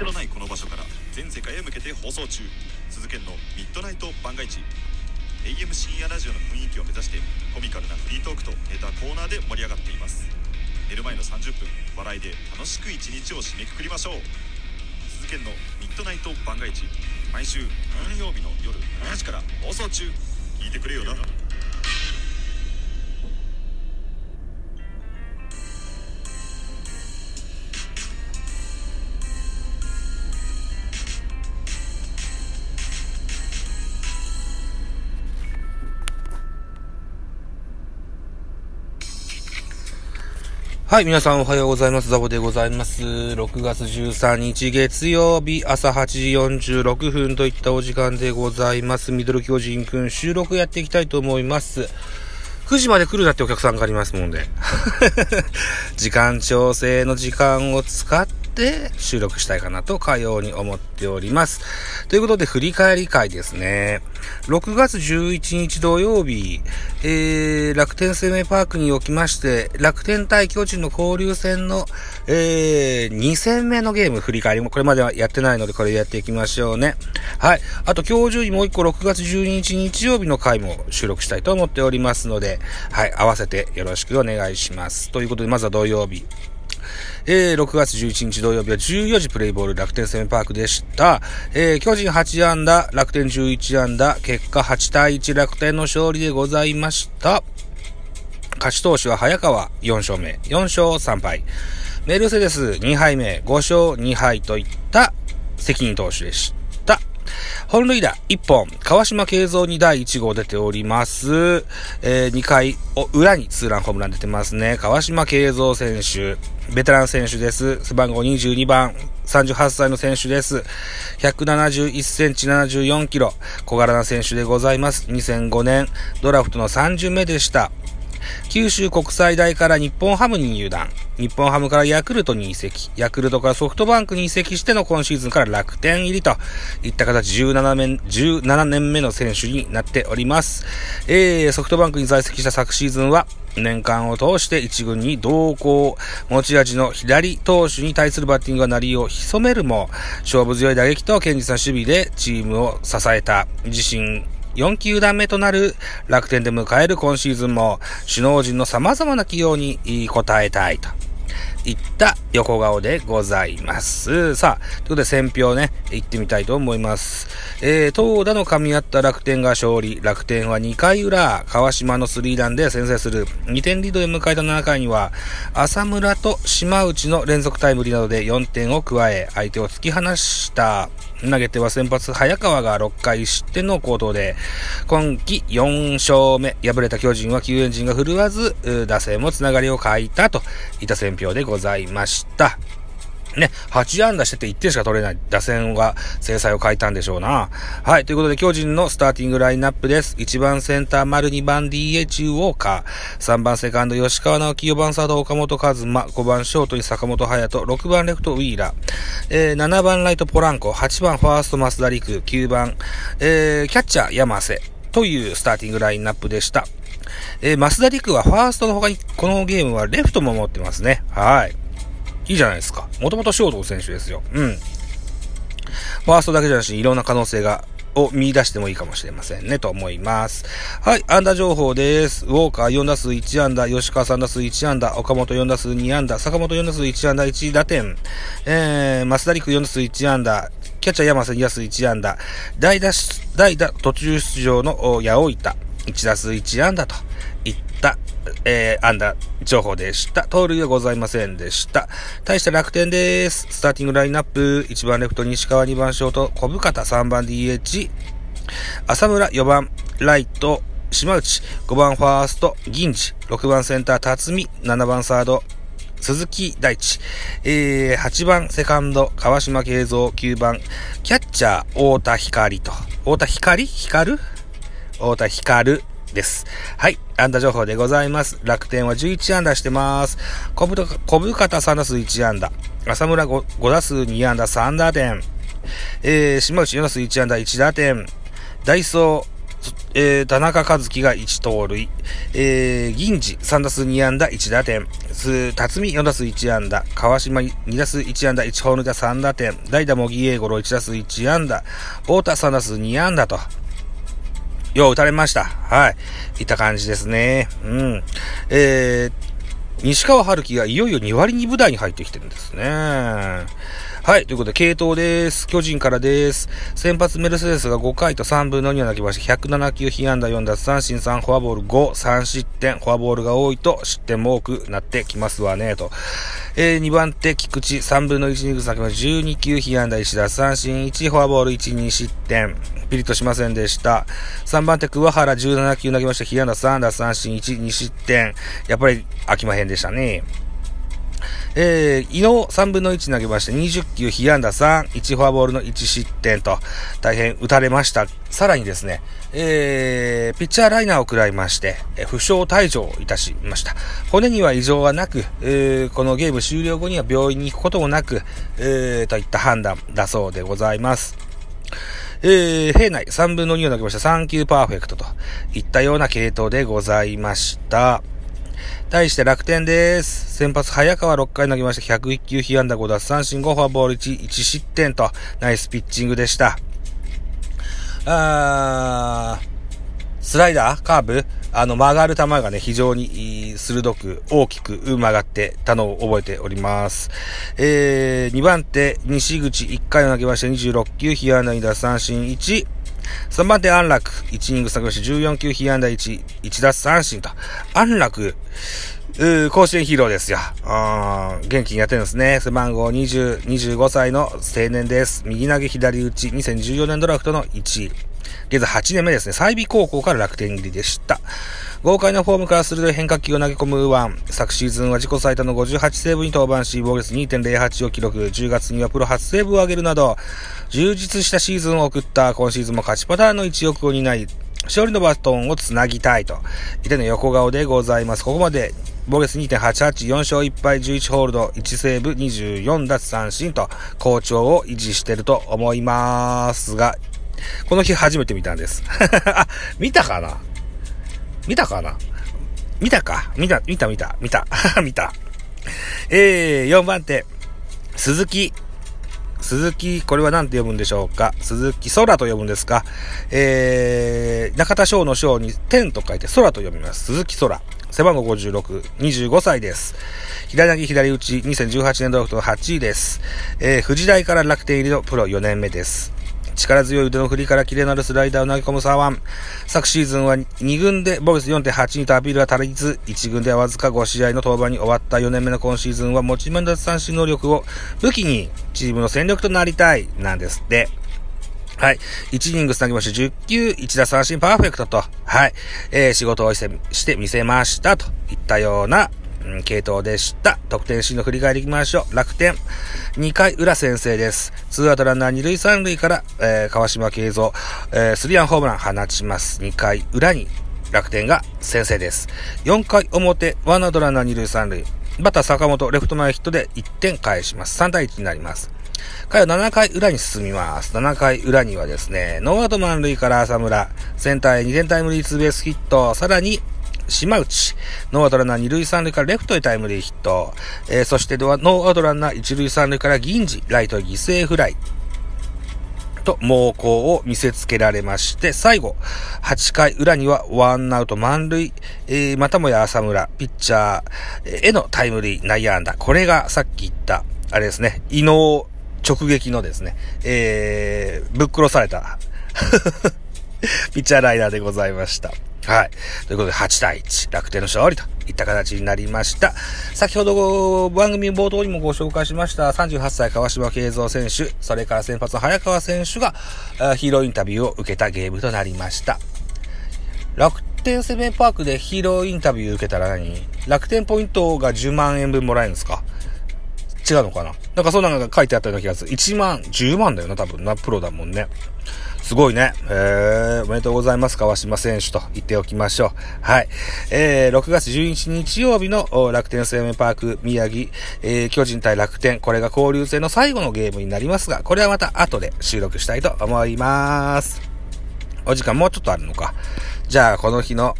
せのないこの場所から全世界へ向けて放送中。鈴研のミッドナイト番外地 AM 深夜ラジオの雰囲気を目指してコミカルなフリートークとネタコーナーで盛り上がっています。寝る前の30分笑いで楽しく一日を締めくくりましょう。鈴研のミッドナイト番外地毎週金曜日の夜7時から放送中。聞いてくれよな。はい、皆さんおはようございます。ザボでございます。6月13日月曜日朝8時46分といったお時間でございます。ミドル巨人くん収録やっていきたいと思います。9時まで来るなってお客さんがありますもんで。時間調整の時間を使って収録したいかなとかように思っております。ということで振り返り会ですね。6月11日土曜日、えー、楽天生命パークにおきまして、楽天対巨人の交流戦の、えー、2戦目のゲーム振り返りも、これまではやってないので、これやっていきましょうね。はい。あと、今日中にもう一個6月12日日曜日の回も収録したいと思っておりますので、はい。合わせてよろしくお願いします。ということで、まずは土曜日。えー、6月11日土曜日は14時プレイボール楽天生命パークでした。えー、巨人8安打、楽天11安打、結果8対1楽天の勝利でございました。勝ち投手は早川4勝目、4勝3敗。メルセデス2敗目、5勝2敗といった責任投手でした。本塁打1本、川島慶三に第1号出ております。えー、2回裏にツーランホームラン出てますね。川島慶三選手、ベテラン選手です。背番号22番、38歳の選手です。171センチ74キロ、小柄な選手でございます。2005年、ドラフトの3巡目でした。九州国際大から日本ハムに入団。日本ハムからヤクルトに移籍。ヤクルトからソフトバンクに移籍しての今シーズンから楽天入りといった形17年 ,17 年目の選手になっております。えー、ソフトバンクに在籍した昨シーズンは年間を通して1軍に同行。持ち味の左投手に対するバッティングが鳴りを潜めるも、勝負強い打撃と堅実な守備でチームを支えた自身4球団目となる楽天で迎える今シーズンも首脳陣の様々な起用に応えたいと。いった横顔でございます。さあ、ということで選票ね、行ってみたいと思います。えー、投打の噛み合った楽天が勝利。楽天は2回裏、川島のスリーランで先制する。2点リードで迎えた7回には、浅村と島内の連続タイムリーなどで4点を加え、相手を突き放した。投げては先発早川が6回失点の好投で、今季4勝目、敗れた巨人は救援陣が振るわず、打線もつながりを欠いたといった選票でございますございました。ね、8安打してて1点しか取れない打線が制裁を変えたんでしょうな。はい、ということで巨人のスターティングラインナップです。1番センター丸2番 DH ウォーカー、3番セカンド吉川直樹、4番サード岡本和真、5番ショートに坂本隼人、6番レフトウィーラー、えー、7番ライトポランコ、8番ファースト増田陸、9番、えー、キャッチャー山瀬。というスターティングラインナップでした。えー、増田陸はファーストの他にこのゲームはレフトも持ってますね。はい。いいじゃないですか。もともとショート選手ですよ。うん。ファーストだけじゃなくて、いろんな可能性が、を見出してもいいかもしれませんね、と思います。はい、安打情報です。ウォーカー4打数1安打、吉川3打数1安打、岡本4打数2安打、坂本4打数1安打1打点、えー、増田陸4打数1安打、キャッチャー山瀬2打数1安打、代打、代打途中出場の八百板、1打数1安打といった、えー、安打情報でした。盗塁はございませんでした。対して楽天です。スターティングラインナップ、1番レフト西川、2番ショート、小深田、3番 DH、浅村、4番ライト、島内、5番ファースト、銀次、6番センター、辰巳、7番サード、鈴木大地、えー、8番セカンド、川島慶三、9番、キャッチャー、太田光と、太田光？光？太田光？です。はい。安打情報でございます。楽天は11安打してます。小深田3打数1安打。浅村 5, 5打数2安打3打点。えー、島内4打数1安打1打点。ダイソー、えー、田中和樹が1盗塁、えー、銀次3打数2安打1打点、辰巳4打数1安打、川島2打数1安打1本塁打3打点、代打茂木英五郎1打数1安打、太田3打数2安打と、よう打たれました。はい。いった感じですね。うん。えー、西川春樹がいよいよ2割2部台に入ってきてるんですね。はい。ということで、系統です。巨人からです。先発メルセデスが5回と3分の2を投げまして、107球、被安打4奪三振3、フォアボール5、3失点、フォアボールが多いと失点も多くなってきますわね、と。えー、2番手、菊池、3分の1ニグ先まで12球、被安打1奪三振1、フォアボール1、2失点。ピリッとしませんでした。3番手、桑原17球投げまして、被安打3奪三振1、2失点。やっぱり飽きまへんでしたね。えー、伊野3分の1投げまして20球被安打3、1フォアボールの1失点と大変打たれました。さらにですね、えー、ピッチャーライナーを食らいまして、えー、負傷退場いたしました。骨には異常はなく、えー、このゲーム終了後には病院に行くこともなく、えー、といった判断だそうでございます。えー、平内3分の2を投げました3球パーフェクトといったような系統でございました。対して楽天です。先発早川6回投げました。101球被安打5奪三振5フォアボール1、1失点と、ナイスピッチングでした。あー、スライダーカーブあの曲がる球がね、非常に鋭く、大きく曲がってたのを覚えております。えー、2番手、西口1回投げました。26球、被安打2奪三振1、3番手安楽、1イニング作業し14球被安打1、1奪三振と。安楽、う甲子園ヒーローですよ。元気にやってるんですね。背番号20、25歳の青年です。右投げ左打ち、2014年ドラフトの1位。現在8年目ですね。済美高校から楽天入りでした。豪快なフォームから鋭い変化球を投げ込む右腕。昨シーズンは自己最多の58セーブに登板し、防御率2.08を記録。10月にはプロ初セーブを上げるなど、充実したシーズンを送った今シーズンも勝ちパターンの一翼を担い、勝利のバトンをつなぎたいと。いての横顔でございます。ここまで防御率2.88、4勝1敗11ホールド、1セーブ24奪三振と好調を維持してると思いますが、この日初めて見たんです。あ、見たかな？見たかな？見たか？見た、見た、見た、見た、見た。えー、4番手、鈴木。鈴木、これは何て読むんでしょうか？鈴木空と読むんですか？えー、中田翔の翔に天と書いて空と読みます。鈴木空。背番号56、25歳です。左投げ左打ち、2018年ドラフト8位です。えー、富士大から楽天入りのプロ4年目です。力強い腕の振りからキレのあるスライダーを投げ込むサーワン。昨シーズンは2軍でボルス4.82とアピールが足りず、1軍ではわずか5試合の登板に終わった4年目の今シーズンは持ち前の奪三振能力を武器にチームの戦力となりたい、なんですって。はい。1イニングつなぎまして10球、1打三振パーフェクトと、はい。えー、仕事をしてみせましたといったようなうん、系統でした。得点シーンの振り返りいきましょう。楽天、2回裏先制です。ツーアウトランナー2塁3塁から、えー、川島慶三、えー、スリーアンホームラン放ちます。2回裏に楽天が先制です。4回表、ワンアウトランナー2塁3塁。バッター坂本、レフト前ヒットで1点返します。3対1になります。回は7回裏に進みます。7回裏にはですね、ノーアウト満塁から浅村、センターへ2点タイムリーツーベースヒット、さらに島内。ノーアウトランナー2塁3塁からレフトへタイムリーヒット。えー、そしてノーアウトランナー1塁3塁から銀次、ライトへ犠牲フライ。と猛攻を見せつけられまして、最後、8回裏にはワンアウト満塁、えー、またもや浅村、ピッチャーへのタイムリー内野安打。これがさっき言った、あれですね、異能直撃のですね、えー、ぶっ殺された ピッチャーライダーでございました。はい。ということで、8対1、楽天の勝利といった形になりました。先ほど番組冒頭にもご紹介しました38歳川島慶三選手、それから先発早川選手がヒーローインタビューを受けたゲームとなりました。楽天セメンパークでヒーローインタビュー受けたら何？楽天ポイントが10万円分もらえるんですか？違うのかな？なんかそんなのが書いてあったような気がする。1万、10万だよな、多分な、プロだもんね。すごいね。えー、おめでとうございます。川島選手と言っておきましょう。はい。えー、6月11日曜日の楽天生命パーク宮城、えー、巨人対楽天。これが交流戦の最後のゲームになりますが、これはまた後で収録したいと思います。お時間もうちょっとあるのか。じゃあ、この日の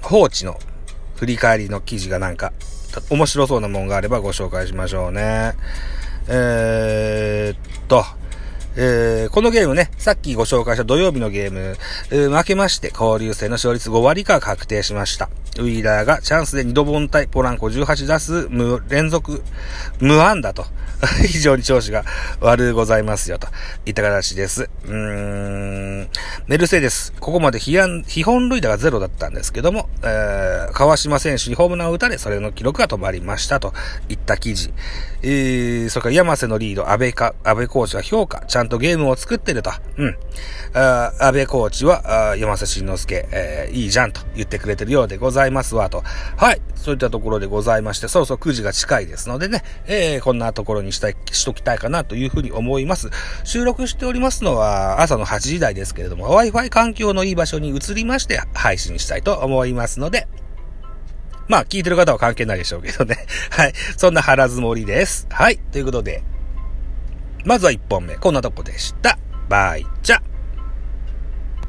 放置の振り返りの記事がなんか、面白そうなもんがあればご紹介しましょうね。えー、っと、えー、このゲームね、さっきご紹介した土曜日のゲーム、えー、負けまして交流戦の勝率5割以下確定しました。ウィーラーがチャンスで2度凡退、ポランコ18出す無連続無安打と、非常に調子が悪ございますよ、といった形です。うーん、メルセデス、ここまで非非本塁打がゼロだったんですけども、えー、川島選手にホームランを打たれ、それの記録が止まりましたといった記事。えー、それから山瀬のリード、安倍か、安倍コーチが評価、ちゃんとゲームを作ってると。うん。あ安倍コーチは、あ山瀬慎之介、えー、いいじゃんと言ってくれてるようでございますわと。はい。そういったところでございまして、そろそろ9時が近いですのでね、えー、こんなところにしたい、しときたいかなというふうに思います。収録しておりますのは朝の8時台ですけれども、Wi-Fi 環境のいい場所に移りまして配信したいと思いますので、まあ、聞いてる方は関係ないでしょうけどね。はい。そんな腹積もりです。はい。ということで、まずは1本目、こんなとこでした。バイチャ